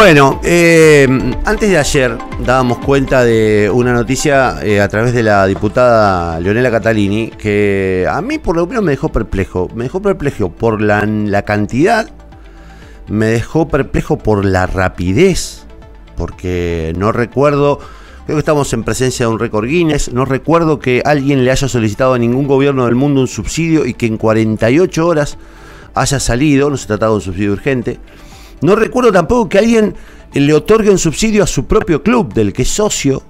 Bueno, eh, antes de ayer dábamos cuenta de una noticia eh, a través de la diputada Leonela Catalini que a mí por lo menos me dejó perplejo. Me dejó perplejo por la, la cantidad, me dejó perplejo por la rapidez, porque no recuerdo, creo que estamos en presencia de un récord Guinness, no recuerdo que alguien le haya solicitado a ningún gobierno del mundo un subsidio y que en 48 horas haya salido, no se trataba de un subsidio urgente. No recuerdo tampoco que alguien le otorgue un subsidio a su propio club, del que es socio,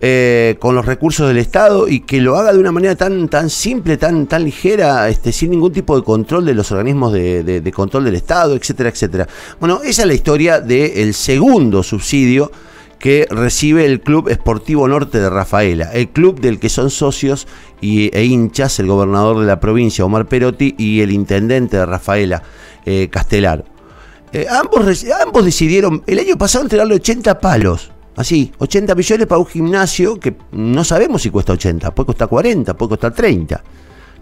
eh, con los recursos del Estado y que lo haga de una manera tan, tan simple, tan, tan ligera, este, sin ningún tipo de control de los organismos de, control del Estado, etcétera, etcétera. Bueno, esa es la historia del segundo subsidio que recibe el Club Esportivo Norte de Rafaela, el club del que son socios y, e hinchas el gobernador de la provincia, Omar Perotti, y el intendente de Rafaela, eh, Castelar. Eh, ambos, decidieron el año pasado entregarle 80 palos. Así, 80 millones para un gimnasio que no sabemos si cuesta 80, puede costar 40, puede costar 30.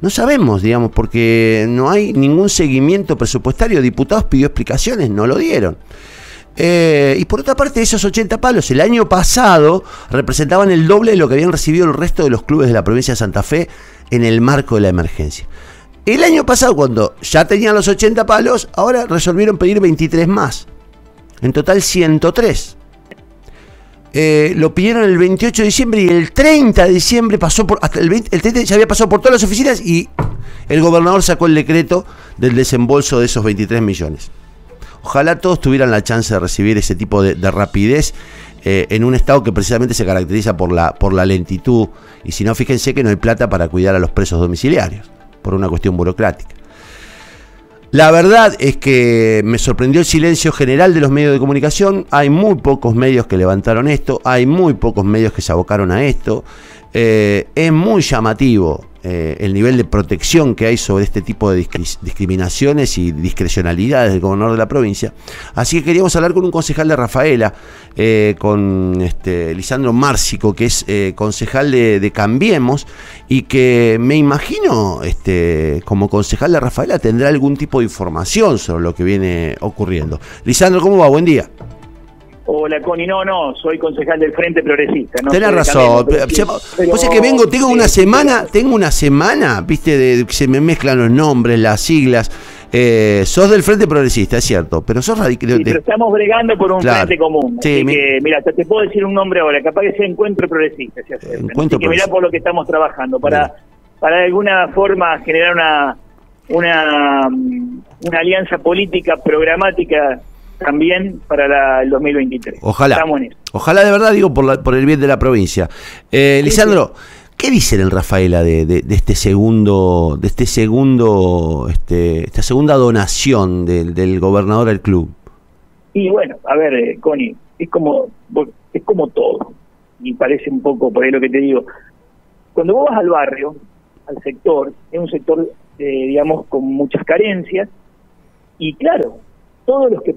No sabemos, digamos, porque no hay ningún seguimiento presupuestario. Diputados pidió explicaciones, no lo dieron. Eh, y por otra parte, esos 80 palos el año pasado representaban el doble de lo que habían recibido el resto de los clubes de la provincia de Santa Fe en el marco de la emergencia. El año pasado, cuando ya tenían los 80 palos, ahora resolvieron pedir 23 más. En total 103. Eh, lo pidieron el 28 de diciembre y el 30 de diciembre pasó por. Hasta el, 20, el 30 ya había pasado por todas las oficinas y el gobernador sacó el decreto del desembolso de esos 23 millones. Ojalá todos tuvieran la chance de recibir ese tipo de, rapidez eh, en un estado que precisamente se caracteriza por la, por la lentitud. Y si no, fíjense que no hay plata para cuidar a los presos domiciliarios por una cuestión burocrática. La verdad es que me sorprendió el silencio general de los medios de comunicación. Hay muy pocos medios que levantaron esto, hay muy pocos medios que se abocaron a esto. Eh, es muy llamativo eh, el nivel de protección que hay sobre este tipo de discriminaciones y discrecionalidades del gobernador de la provincia. Así que queríamos hablar con un concejal de Rafaela, eh, con este, Lisandro Márcico, que es eh, concejal de, Cambiemos y que me imagino, este, como concejal de Rafaela, tendrá algún tipo de información sobre lo que viene ocurriendo. Lisandro, ¿cómo va? Buen día. Hola, Connie. No, no, soy concejal del Frente Progresista. No Tenés razón. Pero, es que vengo, tengo una semana, tengo una semana, viste, de, que se me mezclan los nombres, las siglas. Eh, sos del Frente Progresista, es cierto, pero sos radical. Sí, pero estamos bregando por un frente común. Sí, mira, te, puedo decir un nombre ahora, capaz que sea Encuentro Progresista. Se hace, encuentro que mirá por lo que estamos trabajando, para, para de alguna forma generar una, una, una alianza política programática también para el 2023. Ojalá. Ojalá de verdad, digo, por, por el bien de la provincia. Eh, Lisandro, ¿qué dicen en Rafaela de, de, este segundo, de este segundo, este, esta segunda donación del, del gobernador al club? Y bueno, a ver, eh, Connie, es como, es como todo. Y parece un poco por ahí lo que te digo. Cuando vos vas al barrio, al sector, es un sector, eh, digamos, con muchas carencias. Y claro, todos los que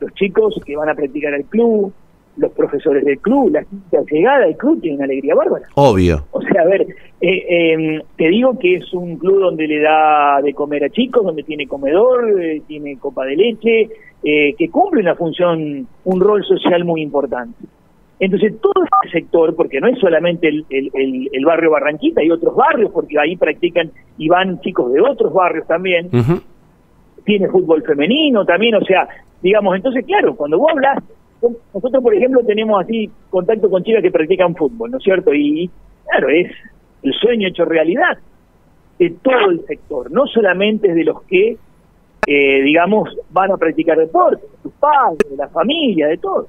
los chicos que van a practicar al club, los profesores del club, la, llegada al club tiene una alegría bárbara. Obvio. O sea, a ver, eh, em, te digo que es un club donde le da de comer a chicos, donde tiene comedor, eh, tiene copa de leche, eh, que cumple una función, un rol social muy importante. Entonces, todo este sector, porque no es solamente el, el, barrio Barranquita, hay otros barrios, porque ahí practican y van chicos de otros barrios también, tiene fútbol femenino también, o sea, digamos, entonces, claro, cuando vos hablas, nosotros, por ejemplo, tenemos así contacto con chicas que practican fútbol, ¿no es cierto? Y, claro, es el sueño hecho realidad de todo el sector, no solamente de los que, eh, digamos, van a practicar deporte, de sus padres, de la familia, de todo.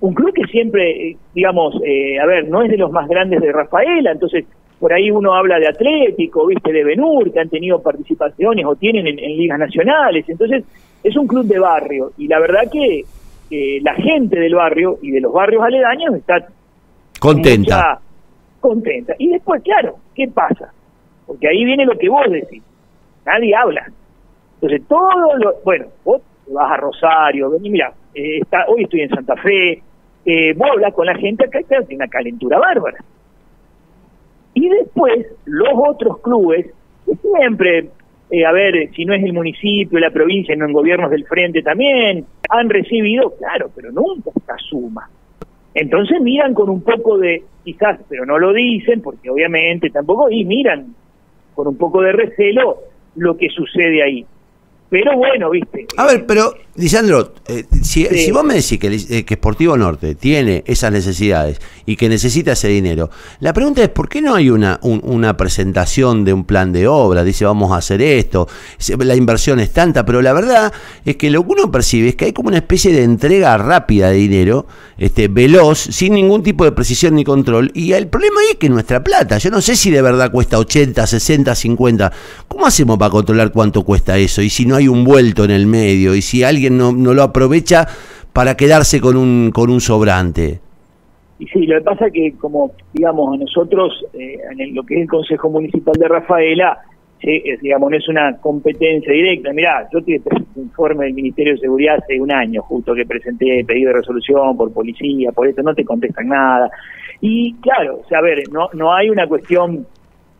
Un club que siempre, eh, digamos, eh, a ver, no es de los más grandes de Rafaela, entonces por ahí uno habla de Atlético, viste, de Benur, que han tenido participaciones o tienen en, ligas nacionales. Entonces, es un club de barrio. Y la verdad que la gente del barrio y de los barrios aledaños está contenta. contenta. Y después, claro, ¿qué pasa? Porque ahí viene lo que vos decís. Nadie habla. Entonces, todo lo. Bueno, vos vas a Rosario, vení, mira, eh, está, hoy estoy en Santa Fe. Eh, vos hablas con la gente acá, tiene una calentura bárbara. Y después, los otros clubes, siempre, eh, a ver, si no es el municipio, la provincia, no en gobiernos del frente también, han recibido, claro, pero nunca esta suma. Entonces miran con un poco de, quizás, pero no lo dicen, porque obviamente tampoco, y miran con un poco de recelo lo que sucede ahí. Pero bueno, viste. A ver, pero, Lisandro, eh, si, vos me decís que, eh, que Sportivo Norte tiene esas necesidades y que necesita ese dinero, la pregunta es: ¿por qué no hay una, una presentación de un plan de obra? Dice, vamos a hacer esto, la inversión es tanta, pero la verdad es que lo que uno percibe es que hay como una especie de entrega rápida de dinero, este, veloz, sin ningún tipo de precisión ni control. Y el problema es que nuestra plata, yo no sé si de verdad cuesta 80, 60, 50. ¿Cómo hacemos para controlar cuánto cuesta eso? Y si no hay un vuelto en el medio y si alguien no, no lo aprovecha para quedarse con un, con un sobrante. Y sí, lo que pasa es que, como digamos, nosotros, eh, en lo que es el Consejo Municipal de Rafaela, digamos, no es una competencia directa. Mirá, yo te un informe del Ministerio de Seguridad hace un año, justo que presenté pedido de resolución por policía, por esto, no te contestan nada. Y claro, o sea, a ver, no, no hay una cuestión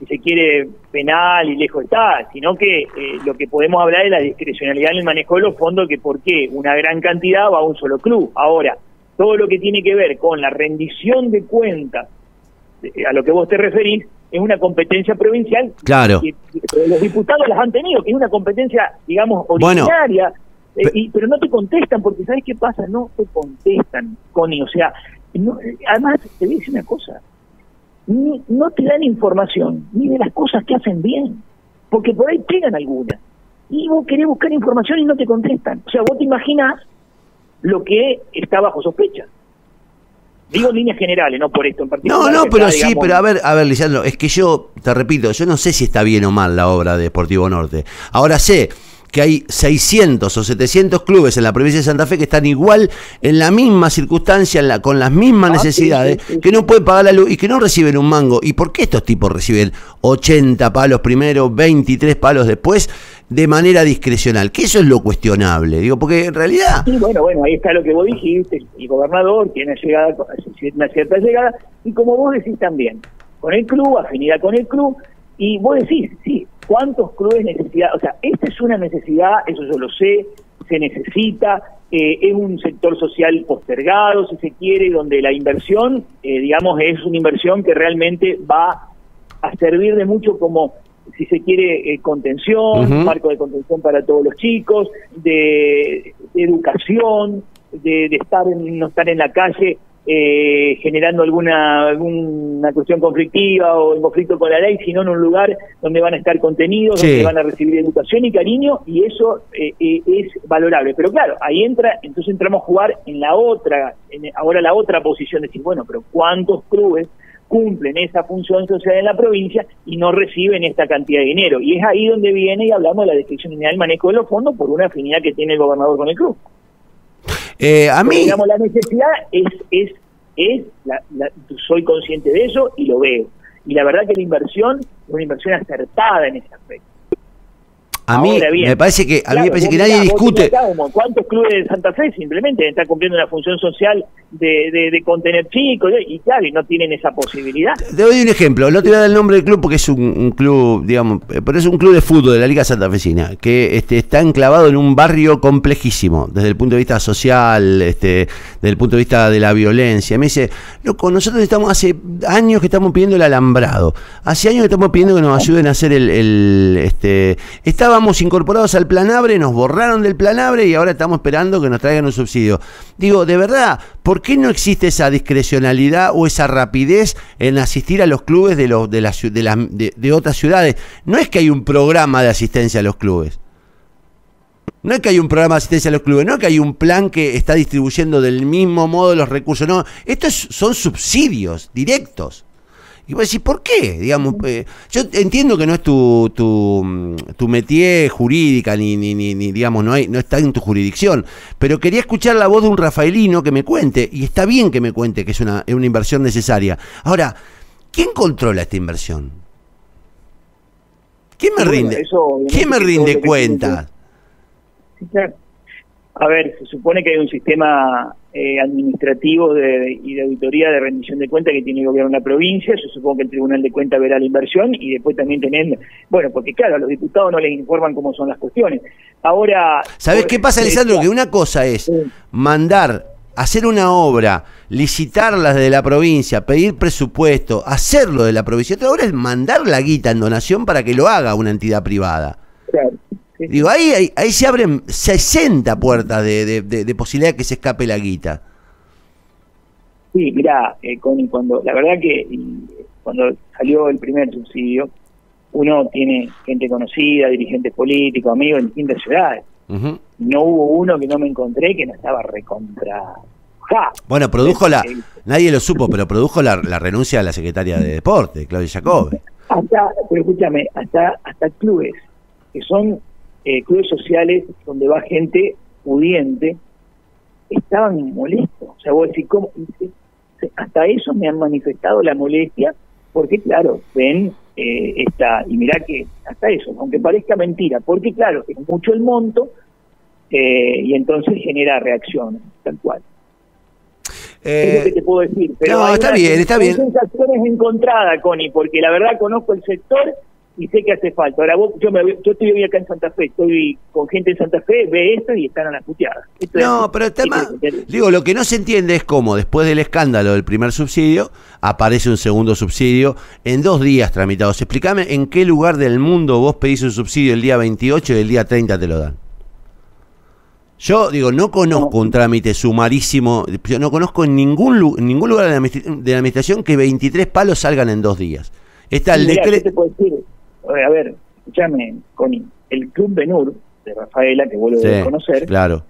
si se quiere, penal y lejos está, sino que eh, lo que podemos hablar es la discrecionalidad en el manejo de los fondos, que por qué una gran cantidad va a un solo club. Ahora, todo lo que tiene que ver con la rendición de cuentas, a lo que vos te referís, es una competencia provincial. Claro. los diputados las han tenido, que es una competencia, digamos, originaria. Eh, pero no te contestan, porque ¿sabes qué pasa? No te contestan, Connie. O sea, además te voy a decir una cosa ni, no te dan información ni de las cosas que hacen bien, porque por ahí pegan algunas. Y vos querés buscar información y no te contestan. O sea, vos te imaginas lo que está bajo sospecha. Digo en líneas generales, no por esto en particular. No, no, pero sí, pero a ver, a ver, Lisandro, es que yo, te repito, yo no sé si está bien o mal la obra de Deportivo Norte. Ahora sé que hay 600 o 700 clubes en la provincia de Santa Fe que están igual en la misma circunstancia, con las mismas ah, necesidades, que no pueden pagar la luz y que no reciben un mango. ¿Y por qué estos tipos reciben 80 palos primero, 23 palos después, de manera discrecional? Que eso es lo cuestionable, digo, porque en realidad... Sí, bueno, bueno, ahí está lo que vos dijiste, el gobernador tiene llegada, una cierta llegada, y como vos decís también, con el club, afinidad con el club, y vos decís, sí, ¿cuántos clubes necesitan? O sea, esta es una necesidad, eso yo lo sé, se necesita, eh, es un sector social postergado, si se quiere, donde la inversión, eh, digamos, es una inversión que realmente va a servir de mucho como, si se quiere, eh, contención, marco de contención para todos los chicos, de, educación, de, de, estar no estar en la calle eh, generando alguna, alguna cuestión conflictiva o en conflicto con la ley, sino en un lugar donde van a estar contenidos, donde van a recibir educación y cariño, y eso eh, eh, es valorable. Pero claro, ahí entra, entonces entramos a jugar en la otra, en, ahora la otra posición, de decir, bueno, pero ¿cuántos clubes cumplen esa función social en la provincia y no reciben esta cantidad de dinero? Y es ahí donde viene y hablamos de la descripción del manejo de los fondos por una afinidad que tiene el gobernador con el club. Eh, a mí... digamos, la necesidad es, es, es la, soy consciente de eso y lo veo. Y la verdad que la inversión es una inversión acertada en ese aspecto. A mí me parece que a mí me parece que nadie discute. ¿Cuántos clubes de Santa Fe simplemente están cumpliendo una función social de, de, contener chicos y claro, y no tienen esa posibilidad? Te doy un ejemplo, no te voy a dar el nombre del club porque es un, club, digamos, pero es un club de fútbol de la Liga Santafesina que este, está enclavado en un barrio complejísimo desde el punto de vista social, este, desde el punto de vista de la violencia. Me dice, loco, nosotros estamos hace años que estamos pidiendo el alambrado, hace años que estamos pidiendo que nos ayuden a hacer el, el este, estaba estábamos incorporados al Planabre, nos borraron del Planabre y ahora estamos esperando que nos traigan un subsidio. Digo, de verdad, ¿por qué no existe esa discrecionalidad o esa rapidez en asistir a los clubes de, los, de, de, de otras ciudades? No es que hay un programa de asistencia a los clubes. No es que hay un programa de asistencia a los clubes, no es que hay un plan que está distribuyendo del mismo modo los recursos, no, estos son subsidios directos. Y vos decís, ¿por qué? Digamos, eh, yo entiendo que no es tu, tu, mm, tu métier jurídica, ni, ni, ni, digamos, no, hay, no está en tu jurisdicción, pero quería escuchar la voz de un rafaelino que me cuente, y está bien que me cuente que es una, es una inversión necesaria. Ahora, ¿quién controla esta inversión? ¿Quién me rinde, ¿quién me rinde cuenta? A ver, se supone que hay un sistema eh, administrativo y de auditoría de rendición de cuentas que tiene el gobierno de la provincia. Yo supongo que el Tribunal de Cuentas verá la inversión y después también tener, bueno, porque claro, a los diputados no les informan cómo son las cuestiones. Ahora... ¿Sabes qué pasa, Alessandro? Que una cosa es mandar hacer una obra, licitarla de la provincia, pedir presupuesto, hacerlo de la provincia. Otra hora es mandar la guita en donación para que lo haga una entidad privada. Digo, ahí, ahí, se abren 60 puertas de, de, posibilidad de que se escape la guita. Sí, mira, eh, cuando la verdad que cuando salió el primer subsidio, uno tiene gente conocida, dirigentes políticos, amigos en distintas ciudades. No hubo uno que no me encontré que no estaba recontra. Bueno, produjo la, nadie lo supo, pero produjo la, renuncia a la secretaria de Deporte, Claudia Jacob. Hasta, pero escúchame, hasta, hasta clubes, que son eh, clubes sociales donde va gente pudiente, estaban molestos. O sea, vos decís, ¿cómo? Hasta eso me han manifestado la molestia, porque claro, ven eh, esta, y mirá que hasta eso, aunque parezca mentira, porque claro, es mucho el monto eh, y entonces genera reacciones, tal cual. es lo eh, que te puedo decir. Pero no, está bien, está bien. sensaciones encontradas, Connie, porque la verdad conozco el sector y sé que hace falta. Ahora vos, yo, me, yo estoy hoy acá en Santa Fe, estoy con gente en Santa Fe, ve esto y están a las puteadas. no, pero el tema, digo, lo que no se entiende es cómo después del escándalo del primer subsidio aparece un segundo subsidio en dos días tramitados. Explícame en qué lugar del mundo vos pedís un subsidio el día 28 y el día 30 te lo dan. Yo digo, no conozco un trámite sumarísimo, yo no conozco en ningún, ningún lugar de la, administración que 23 palos salgan en dos días. Está el decreto a ver, escúchame, Connie, el Club Benur de Rafaela, que vuelvo a conocer, claro.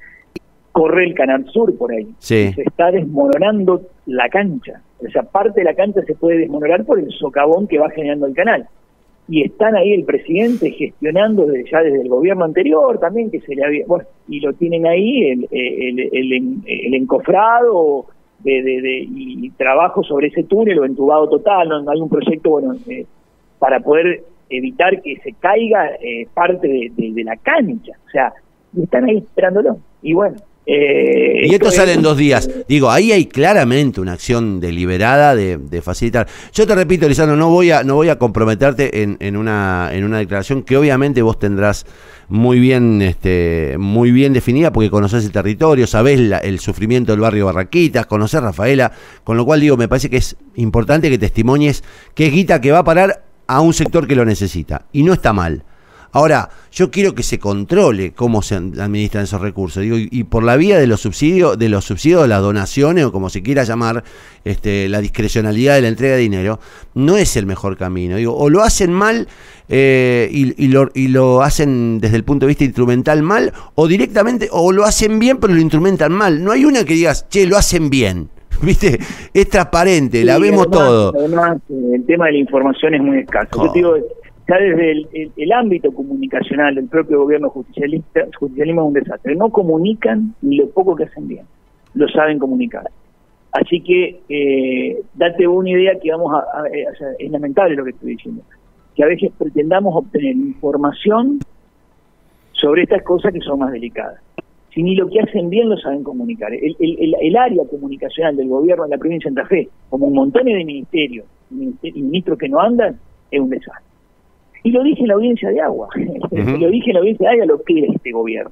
corre el Canal Sur por ahí. Se está desmoronando la cancha. O sea, parte de la cancha se puede desmoronar por el socavón que va generando el canal. Y están ahí el presidente gestionando desde, ya desde el gobierno anterior también, que se le había. Bueno, y lo tienen ahí el, el, el, encofrado de, de, y trabajo sobre ese túnel o entubado total. No, hay un proyecto, bueno, eh, para poder evitar que se caiga eh, parte de, la cancha. O sea, están ahí esperándolo. Y bueno. Eh, y esto, sale en dos días. Digo, ahí hay claramente una acción deliberada de, facilitar. Yo te repito, Lisandro, no voy a, no voy a comprometerte en, en, una, en una declaración que obviamente vos tendrás muy bien, este, muy bien definida porque conoces el territorio, sabés el sufrimiento del barrio Barraquitas, conocés Rafaela, con lo cual digo, me parece que es importante que testimonies qué guita que va a parar a un sector que lo necesita. Y no está mal. Ahora, yo quiero que se controle cómo se administran esos recursos. Digo, y, por la vía de los subsidios, de los subsidios, las donaciones, o como se quiera llamar, este, la discrecionalidad de la entrega de dinero, no es el mejor camino. Digo, o lo hacen mal eh, y, lo, y lo hacen desde el punto de vista instrumental mal, o directamente, o lo hacen bien, pero lo instrumentan mal. No hay una que digas, che, lo hacen bien. ¿Viste? Es transparente, la vemos todo. Además, el tema de la información es muy escaso. Yo digo, ya desde el, ámbito comunicacional del propio gobierno justicialista, justicialismo es un desastre. No comunican ni lo poco que hacen bien, lo saben comunicar. Así que eh, date una idea que vamos a, eh, es lamentable lo que estoy diciendo, que a veces pretendamos obtener información sobre estas cosas que son más delicadas si ni lo que hacen bien lo saben comunicar. El, el, área comunicacional del gobierno de la provincia de Santa Fe, como un montón de ministerios y ministros que no andan, es un desastre. Y lo dije en la audiencia de agua, lo dije en la audiencia de agua lo que es este gobierno,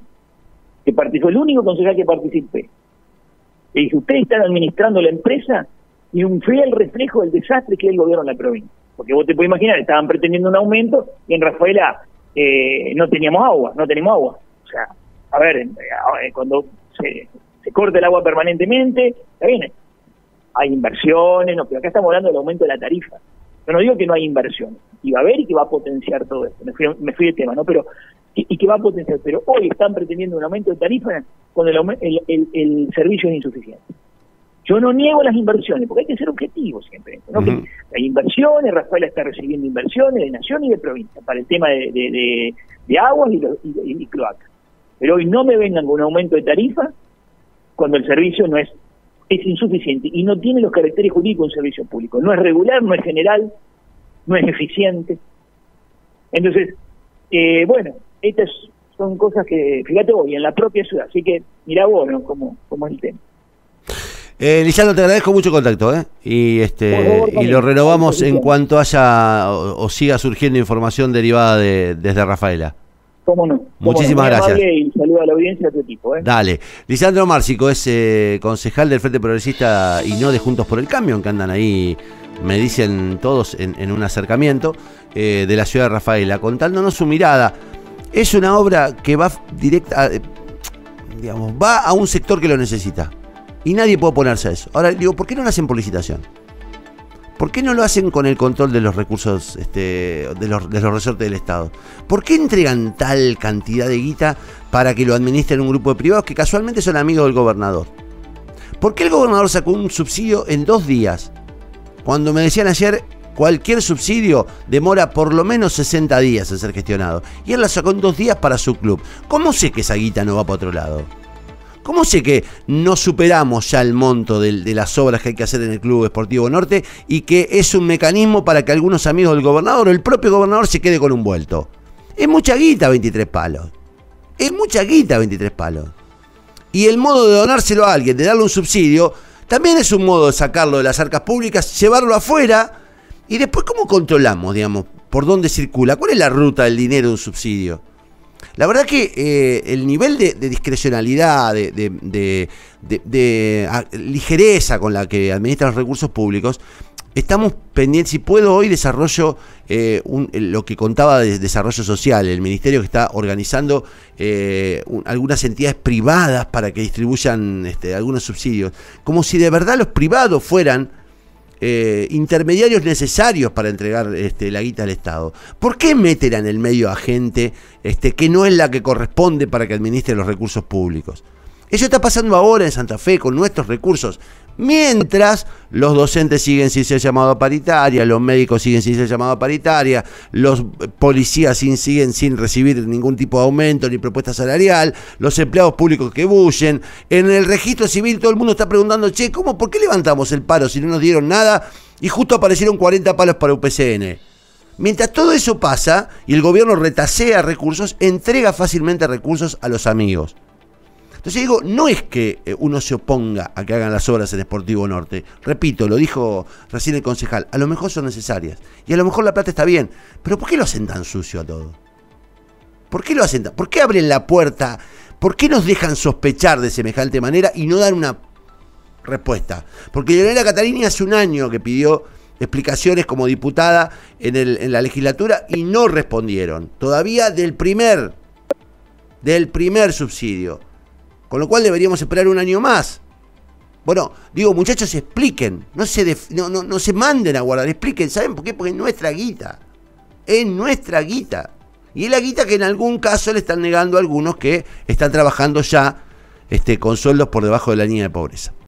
que participó, el único concejal que participé. Le dije, ustedes están administrando la empresa y un fiel reflejo del desastre que es el gobierno de la provincia. Porque vos te puedes imaginar, estaban pretendiendo un aumento y en Rafaela eh, no teníamos agua, no tenemos agua. O sea, a ver, eh, cuando se, se corta el agua permanentemente, está bien, hay inversiones, no, pero acá estamos hablando del aumento de la tarifa. Yo no digo que no hay inversiones, y va a haber y que va a potenciar todo esto, me fui, me fui del tema, ¿no? Pero, y, que va a potenciar, pero hoy están pretendiendo un aumento de tarifa cuando el, el, el, servicio es insuficiente. Yo no niego las inversiones, porque hay que ser objetivos siempre. ¿no? Hay inversiones, Rafael está recibiendo inversiones de nación y de provincia para el tema de, de, de, aguas y, y, y cloacas. Pero hoy no me vengan con un aumento de tarifa cuando el servicio no es, es insuficiente y no tiene los caracteres jurídicos de un servicio público. No es regular, no es general, no es eficiente. Entonces, eh, bueno, esta es son cosas que, fíjate vos, y en la propia ciudad. Así que mira vos, ¿no? Como, como es el tema. Eh, Lisandro, te agradezco mucho el contacto, ¿eh? Y, este, y lo renovamos en cuanto haya o, siga surgiendo información derivada de, desde Rafaela. ¿Cómo no? Muchísimas gracias. Y saludo a la audiencia de tu equipo. ¿eh? Dale. Lisandro Márcico es eh, concejal del Frente Progresista y no de Juntos por el Cambio, que andan ahí, me dicen todos, en, un acercamiento eh, de la ciudad de Rafaela, contándonos su mirada. Es una obra que va directa, digamos, va a un sector que lo necesita. Y nadie puede oponerse a eso. Ahora, digo, ¿por qué no lo hacen por licitación? ¿Por qué no lo hacen con el control de los recursos este, de, los, resortes del Estado? ¿Por qué entregan tal cantidad de guita para que lo administren un grupo de privados que casualmente son amigos del gobernador? ¿Por qué el gobernador sacó un subsidio en dos días? Cuando me decían ayer, cualquier subsidio demora por lo menos 60 días en ser gestionado. Y él la sacó en dos días para su club. ¿Cómo sé que esa guita no va para otro lado? ¿Cómo sé que no superamos ya el monto de, las obras que hay que hacer en el Club Esportivo Norte y que es un mecanismo para que algunos amigos del gobernador o el propio gobernador se quede con un vuelto? Es mucha guita 23 palos. Es mucha guita 23 palos. Y el modo de donárselo a alguien, de darle un subsidio, también es un modo de sacarlo de las arcas públicas, llevarlo afuera y después cómo controlamos, digamos, por dónde circula, cuál es la ruta del dinero de un subsidio. La verdad que eh, el nivel de, discrecionalidad, de, ah, ligereza con la que administran los recursos públicos, estamos pendientes, si puedo hoy desarrollo eh, lo que contaba de desarrollo social, el ministerio que está organizando eh, algunas entidades privadas para que distribuyan este, algunos subsidios, como si de verdad los privados fueran eh, intermediarios necesarios para entregar este, la guita al Estado. ¿Por qué meten en el medio a gente este, que no es la que corresponde para que administre los recursos públicos? Eso está pasando ahora en Santa Fe con nuestros recursos. Mientras los docentes siguen sin ser llamados a paritaria, los médicos siguen sin ser llamados a paritaria, los policías siguen sin recibir ningún tipo de aumento ni propuesta salarial, los empleados públicos que bullen. En el registro civil todo el mundo está preguntando, che, ¿cómo, ¿por qué levantamos el paro si no nos dieron nada? Y justo aparecieron 40 palos para UPCN. Mientras todo eso pasa y el gobierno retasea recursos, entrega fácilmente recursos a los amigos. Entonces digo, no es que eh, uno se oponga a que hagan las obras en Sportivo Norte. Repito, lo dijo recién el concejal, a lo mejor son necesarias. Y a lo mejor la plata está bien. Pero ¿por qué lo hacen tan sucio a todo? ¿Por qué lo hacen tan? ¿Por qué abren la puerta? ¿Por qué nos dejan sospechar de semejante manera y no dan una respuesta? Porque Leonela Catalini hace un año que pidió explicaciones como diputada en, en la legislatura y no respondieron. Todavía del primer, del primer subsidio. Con lo cual deberíamos esperar un año más. Bueno, digo, muchachos, expliquen. No se, no, no, se manden a guardar. Expliquen. ¿Saben por qué? Porque es nuestra guita. Es nuestra guita. Y es la guita que en algún caso le están negando a algunos que están trabajando ya este, con sueldos por debajo de la línea de pobreza.